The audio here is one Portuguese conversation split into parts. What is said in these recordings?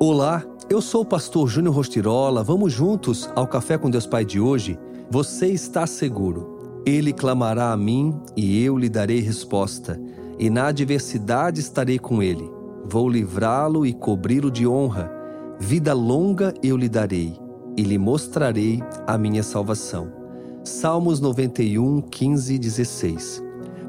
Olá, eu sou o pastor Júnior Rostirola. Vamos juntos ao Café com Deus Pai de hoje? Você está seguro. Ele clamará a mim e eu lhe darei resposta, e na adversidade estarei com ele. Vou livrá-lo e cobri-lo de honra. Vida longa eu lhe darei e lhe mostrarei a minha salvação. Salmos 91, 15 e 16.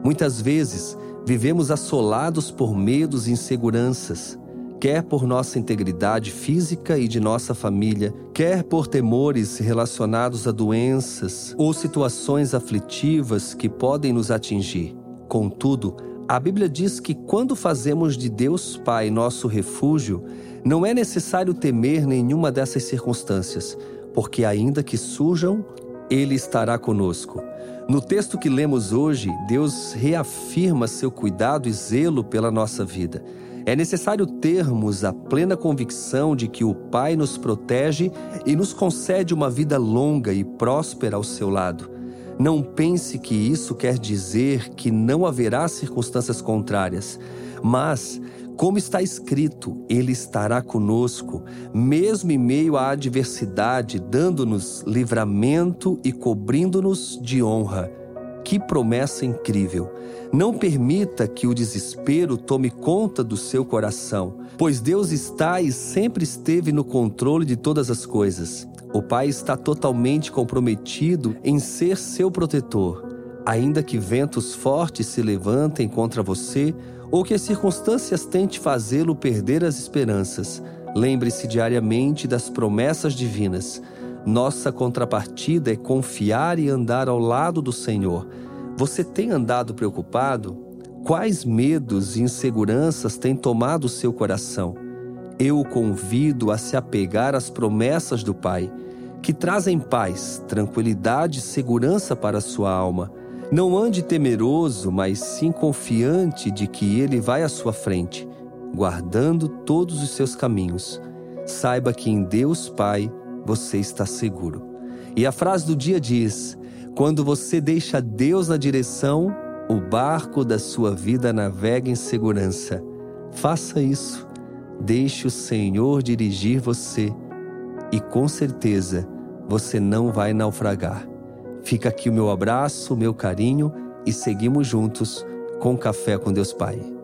Muitas vezes vivemos assolados por medos e inseguranças quer por nossa integridade física e de nossa família, quer por temores relacionados a doenças ou situações aflitivas que podem nos atingir. Contudo, a Bíblia diz que quando fazemos de Deus Pai nosso refúgio, não é necessário temer nenhuma dessas circunstâncias, porque ainda que surjam, Ele estará conosco. No texto que lemos hoje, Deus reafirma seu cuidado e zelo pela nossa vida. É necessário termos a plena convicção de que o Pai nos protege e nos concede uma vida longa e próspera ao seu lado. Não pense que isso quer dizer que não haverá circunstâncias contrárias, mas, como está escrito, Ele estará conosco, mesmo em meio à adversidade, dando-nos livramento e cobrindo-nos de honra. Que promessa incrível! Não permita que o desespero tome conta do seu coração, pois Deus está e sempre esteve no controle de todas as coisas. O Pai está totalmente comprometido em ser seu protetor. Ainda que ventos fortes se levantem contra você ou que as circunstâncias tentem fazê-lo perder as esperanças, lembre-se diariamente das promessas divinas. Nossa contrapartida é confiar e andar ao lado do Senhor. Você tem andado preocupado? Quais medos e inseguranças têm tomado o seu coração? Eu o convido a se apegar às promessas do Pai, que trazem paz, tranquilidade e segurança para a sua alma. Não ande temeroso, mas sim confiante de que Ele vai à sua frente, guardando todos os seus caminhos. Saiba que em Deus Pai você está seguro. E a frase do dia diz: Quando você deixa Deus na direção, o barco da sua vida navega em segurança. Faça isso. Deixe o Senhor dirigir você e com certeza você não vai naufragar. Fica aqui o meu abraço, o meu carinho e seguimos juntos com Café com Deus Pai.